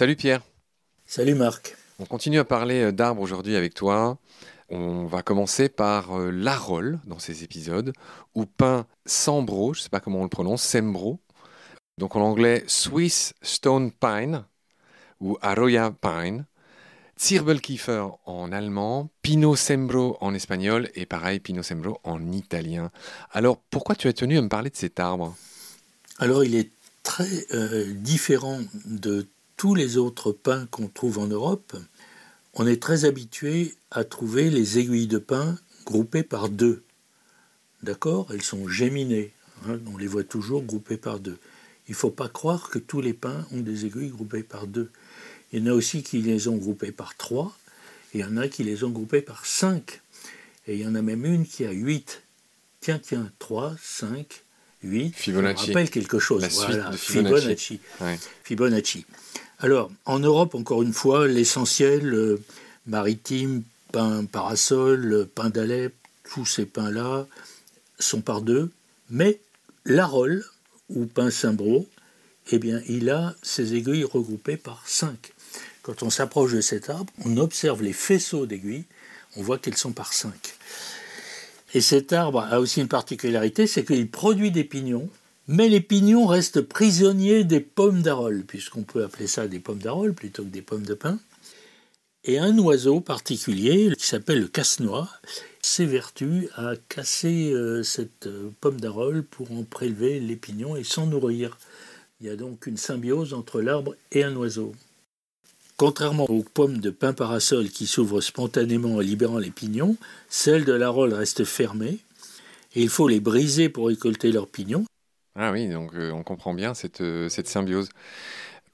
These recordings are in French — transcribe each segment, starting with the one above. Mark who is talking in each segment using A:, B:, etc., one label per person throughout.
A: Salut Pierre.
B: Salut Marc.
A: On continue à parler euh, d'arbres aujourd'hui avec toi. On va commencer par euh, l'arole dans ces épisodes, ou pin sambro, je ne sais pas comment on le prononce, sembro. Donc en anglais, Swiss Stone Pine ou Arroya Pine. Zirbelkiefer en allemand, Pino Sembro en espagnol et pareil Pino Sembro en italien. Alors pourquoi tu as tenu à me parler de cet arbre?
B: Alors il est très euh, différent de tous les autres pins qu'on trouve en Europe. On est très habitué à trouver les aiguilles de pin groupées par deux. D'accord? Elles sont géminées. Hein, on les voit toujours groupées par deux. Il ne faut pas croire que tous les pins ont des aiguilles groupées par deux. Il y en a aussi qui les ont groupées par trois, et il y en a qui les ont groupées par cinq. Et il y en a même une qui a huit. Tiens, tiens, trois, cinq, huit.
A: Fibonacci.
B: Ça rappelle quelque chose.
A: La
B: voilà,
A: suite de Fibonacci. Ouais.
B: Fibonacci. Alors, en Europe, encore une fois, l'essentiel, euh, maritime, pain parasol, pain d'Alep, tous ces pains-là sont par deux, mais l'arole, ou pain cimbro, eh bien, il a ses aiguilles regroupées par cinq. Quand on s'approche de cet arbre, on observe les faisceaux d'aiguilles, on voit qu'elles sont par cinq. Et cet arbre a aussi une particularité, c'est qu'il produit des pignons, mais les pignons restent prisonniers des pommes d'arole, puisqu'on peut appeler ça des pommes d'arole plutôt que des pommes de pin. Et un oiseau particulier, qui s'appelle le casse-noix, s'évertue à casser euh, cette euh, pomme d'arole pour en prélever les pignons et s'en nourrir. Il y a donc une symbiose entre l'arbre et un oiseau. Contrairement aux pommes de pin parasol qui s'ouvrent spontanément en libérant les pignons, celles de l'arole restent fermées et il faut les briser pour récolter leurs pignons.
A: Ah oui, donc euh, on comprend bien cette, euh, cette symbiose.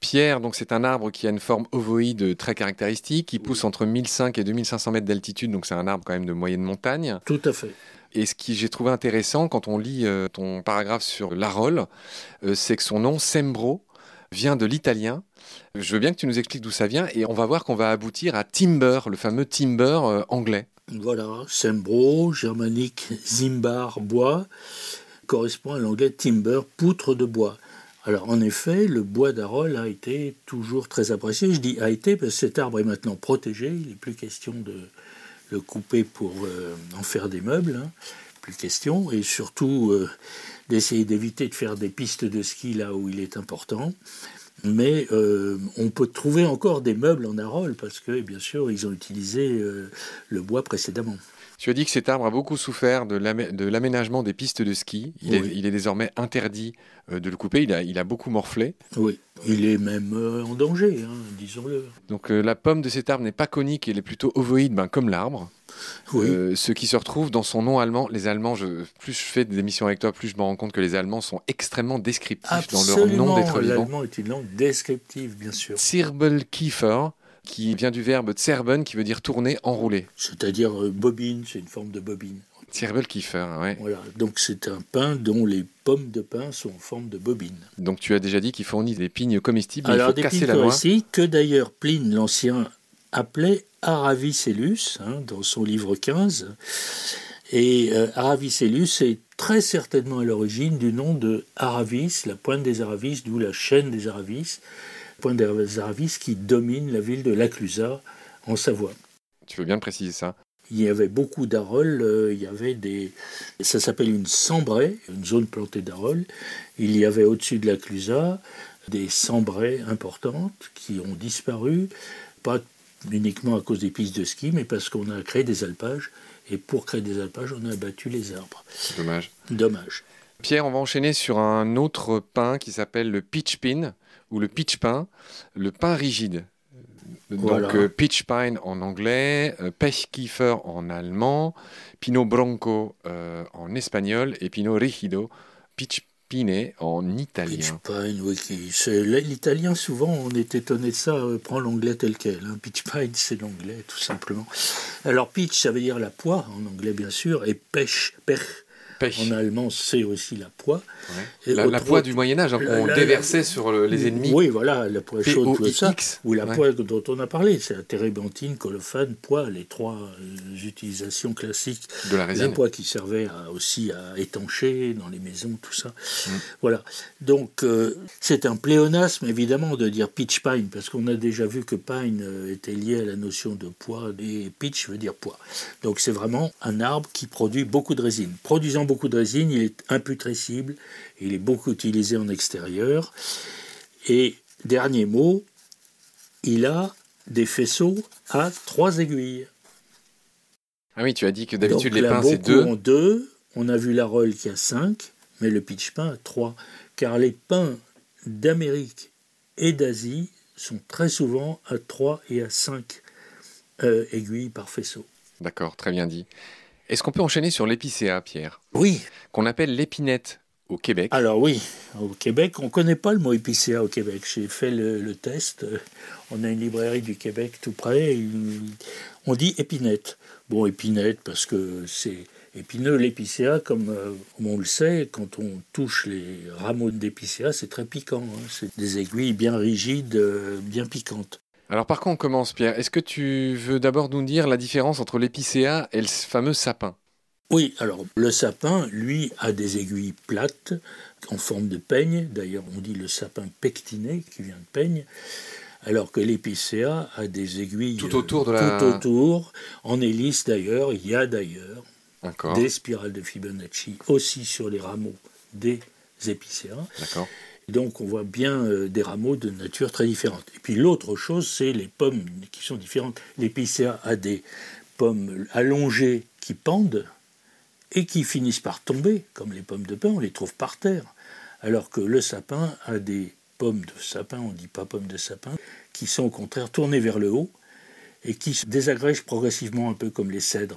A: Pierre, donc c'est un arbre qui a une forme ovoïde très caractéristique, qui pousse entre 1500 et 2500 mètres d'altitude, donc c'est un arbre quand même de moyenne montagne.
B: Tout à fait.
A: Et ce que j'ai trouvé intéressant quand on lit euh, ton paragraphe sur l'arole, c'est que son nom, Sembro, vient de l'italien. Je veux bien que tu nous expliques d'où ça vient et on va voir qu'on va aboutir à timber, le fameux timber anglais.
B: Voilà, Sembro, germanique zimbar, bois, correspond à l'anglais timber, poutre de bois. Alors en effet, le bois d'Arole a été toujours très apprécié. Je dis a été parce que cet arbre est maintenant protégé. Il n'est plus question de le couper pour euh, en faire des meubles. Hein. Plus question. Et surtout euh, d'essayer d'éviter de faire des pistes de ski là où il est important. Mais euh, on peut trouver encore des meubles en Arole parce que bien sûr ils ont utilisé le bois précédemment.
A: Tu as dit que cet arbre a beaucoup souffert de l'amé- de l'aménagement des pistes de ski. Il, est,
B: Oui.
A: il est désormais interdit euh, de le couper. Il a, il a beaucoup morflé.
B: Oui, il est même euh, en danger, hein, disons-le.
A: Donc euh, la pomme de cet arbre n'est pas conique, elle est plutôt ovoïde, ben, comme l'arbre.
B: Oui.
A: Euh, ce qui se retrouve dans son nom allemand. Les Allemands, je- plus je fais des émissions avec toi, plus je me rends compte que les Allemands sont extrêmement descriptifs dans leur nom d'être vivant.
B: l'allemand est une langue descriptive, bien sûr.
A: Zirbelkiefer, qui vient du verbe zerben, qui veut dire tourner, enrouler.
B: C'est-à-dire euh, bobine, c'est une forme de bobine.
A: Zirbelkiefer, ouais.
B: Voilà, donc c'est un pain dont les pommes de pain sont en forme de bobine.
A: Donc tu as déjà dit qu'il fournit des pignes comestibles, il
B: Alors
A: faut
B: des
A: casser la
B: ici que d'ailleurs Pline l'Ancien appelait Aravicellus, hein, dans son livre 15. Et euh, Aravicellus est très certainement à l'origine du nom de Aravis, la pointe des Aravis, d'où la chaîne des Aravis, des Aravis qui domine la ville de Laclusaz en Savoie.
A: Tu veux bien préciser ça?
B: Il y avait beaucoup d'aroles, euh, il y avait des... Ça s'appelle une sambraie, une zone plantée d'aroles. Il y avait au-dessus de la Clusaz des sambraies importantes qui ont disparu, pas uniquement à cause des pistes de ski, mais parce qu'on a créé des alpages. Et pour créer des alpages, on a abattu les arbres.
A: Dommage.
B: Dommage.
A: Pierre, on va enchaîner sur un autre pain qui s'appelle le pitch pin ou le pitch pin, le pain rigide. Donc
B: Voilà.
A: euh, pitch pine en anglais, Pechkiefer en allemand, Pinot Bronco euh, en espagnol et Pinot Rigido, pitch pine en
B: Pitch
A: italien.
B: pine, oui, l'italien souvent on est étonné de ça, euh, prend l'anglais tel quel. hein. Pitch pine c'est l'anglais tout simplement. Alors pitch ça veut dire la poire en anglais bien sûr, et pêche, En allemand, c'est aussi la poix.
A: La, poix du Moyen-Âge, hein, on déversait sur les ennemis.
B: Oui, voilà, la poix chaude, tout ça. Ou la poix dont on a parlé, c'est la térébenthine, colophane, poix, les trois euh, utilisations classiques
A: de la résine.
B: La poix qui servait aussi à étancher dans les maisons, tout ça. Mm. Voilà. Donc, euh, c'est un pléonasme, évidemment, de dire pitch pine, parce qu'on a déjà vu que pine euh, était lié à la notion de poids, et pitch veut dire poids. Donc, c'est vraiment un arbre qui produit beaucoup de résine. Produisant beaucoup de résine, il est imputrescible, il est beaucoup utilisé en extérieur. Et dernier mot, il a des faisceaux à trois aiguilles.
A: Ah oui, tu as dit que d'habitude les pins c'est deux.
B: En deux. On a vu la rolle qui a cinq, mais le pitch pin a trois. Car les pins d'Amérique et d'Asie sont très souvent à trois et à cinq euh, aiguilles par faisceau.
A: D'accord, très bien dit. Est-ce qu'on peut enchaîner sur l'épicéa, Pierre?
B: Oui.
A: Qu'on appelle l'épinette au Québec.
B: Alors oui, au Québec, on ne connaît pas le mot épicéa au Québec. J'ai fait le, test. On a une librairie du Québec tout près. On dit épinette. Bon, épinette parce que c'est épineux l'épicéa, comme, euh, on le sait, quand on touche les rameaux d'épicéa, c'est très piquant. Hein. C'est des aiguilles bien rigides, euh, bien piquantes.
A: Alors par quoi on commence, Pierre? Est-ce que tu veux d'abord nous dire la différence entre l'épicéa et le fameux sapin?
B: Oui, alors le sapin, lui, a des aiguilles plates en forme de peigne. D'ailleurs, on dit le sapin pectiné qui vient de peigne. Alors que l'épicéa a des aiguilles
A: tout autour de la...
B: tout autour, en hélice d'ailleurs. Il y a d'ailleurs des spirales de Fibonacci aussi sur les rameaux des épicéas.
A: D'accord.
B: Donc on voit bien euh, des rameaux de nature très différente. Et puis l'autre chose, c'est les pommes qui sont différentes. L'épicéa a des pommes allongées qui pendent et qui finissent par tomber, comme les pommes de pin, on les trouve par terre. Alors que le sapin a des pommes de sapin, on ne dit pas pommes de sapin, qui sont au contraire tournées vers le haut et qui se désagrègent progressivement un peu comme les cèdres.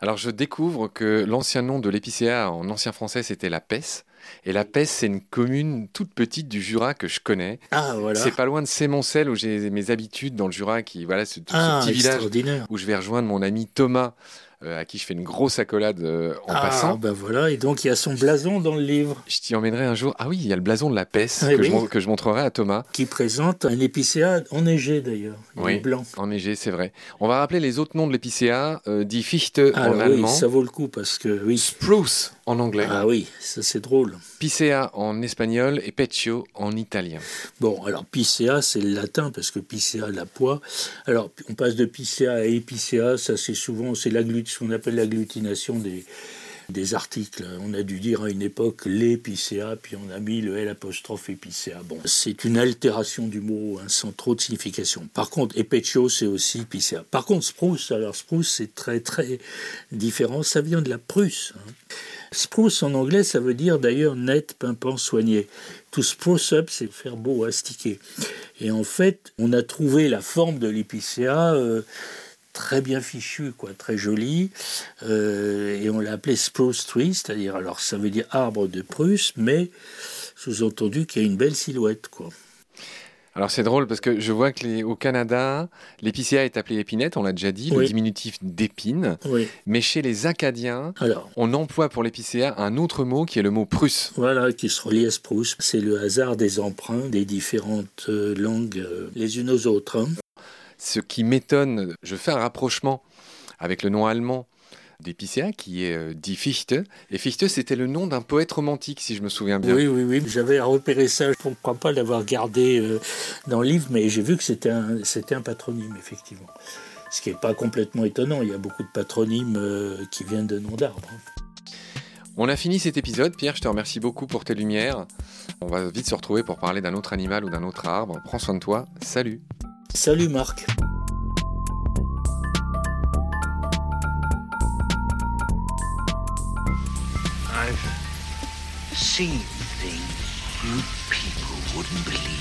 A: Alors je découvre que l'ancien nom de l'épicéa en ancien français c'était la Pesse. Et la Pesse, c'est une commune toute petite du Jura que je connais.
B: Ah, voilà.
A: C'est pas loin de Sémoncel où j'ai mes habitudes dans le Jura, qui voilà, ce,
B: ah,
A: petit village
B: où
A: je vais rejoindre mon ami Thomas à qui je fais une grosse accolade euh, en
B: ah,
A: passant.
B: Ben voilà, et donc il y a son blason dans le livre.
A: Je t'y emmènerai un jour. Ah oui, il y a le blason de la peste que, je, que, je, montrerai à Thomas.
B: Qui présente un épicéa enneigé d'ailleurs,
A: oui,
B: blanc.
A: Enneigé, c'est vrai. On va rappeler les autres noms de l'épicéa, euh, dit Fichte
B: ah,
A: en allemand.
B: ça vaut le coup parce que oui.
A: Spruce en anglais.
B: Ah oui, ça c'est drôle.
A: Picea en espagnol et Peccio en italien.
B: Bon, alors Picea c'est le latin parce que Picea la poix. Alors on passe de Picea à Épicéa, ça c'est souvent c'est ce qu'on appelle l'agglutination des des articles. On a dû dire à une époque l'épicéa, puis on a mis le L apostrophe épicéa. Bon, c'est une altération du mot hein, sans trop de signification. Par contre, epeccio, c'est aussi épicéa. Par contre, spruce, alors spruce, c'est très très différent. Ça vient de la Prusse. Hein. Spruce en anglais, ça veut dire d'ailleurs net, pimpant, soigné. To spruce up, c'est faire beau, astiquer. Et en fait, on a trouvé la forme de l'épicéa. Euh, très bien fichu, quoi, très joli. Euh, et on l'a appelé Spruce Tree, c'est-à-dire, alors ça veut dire arbre de Prusse, mais sous-entendu qu'il y a une belle silhouette, quoi.
A: Alors c'est drôle parce que je vois que au Canada, l'épicéa est appelé épinette, on l'a déjà dit, le diminutif d'épine. Mais chez les Acadiens, on emploie pour l'épicéa un autre mot qui est le mot prusse.
B: Voilà, qui se relie à spruce. C'est le hasard des emprunts des différentes euh, langues euh, les unes aux autres. Hein.
A: Ce qui m'étonne, je fais un rapprochement avec le nom allemand d'Épicéa, qui est euh, dit Fichte. Et Fichte, c'était le nom d'un poète romantique, si je me souviens bien.
B: Oui, oui, oui. J'avais repéré ça. Je ne crois pas l'avoir gardé euh, dans le livre, mais j'ai vu que c'était un, c'était un patronyme, effectivement. Ce qui n'est pas complètement étonnant. Il y a beaucoup de patronymes euh, qui viennent de noms d'arbres.
A: On a fini cet épisode. Pierre, je te remercie beaucoup pour tes lumières. On va vite se retrouver pour parler d'un autre animal ou d'un autre arbre. Prends soin de toi. Salut.
B: Salut Marc.
C: I've seen things you people wouldn't believe.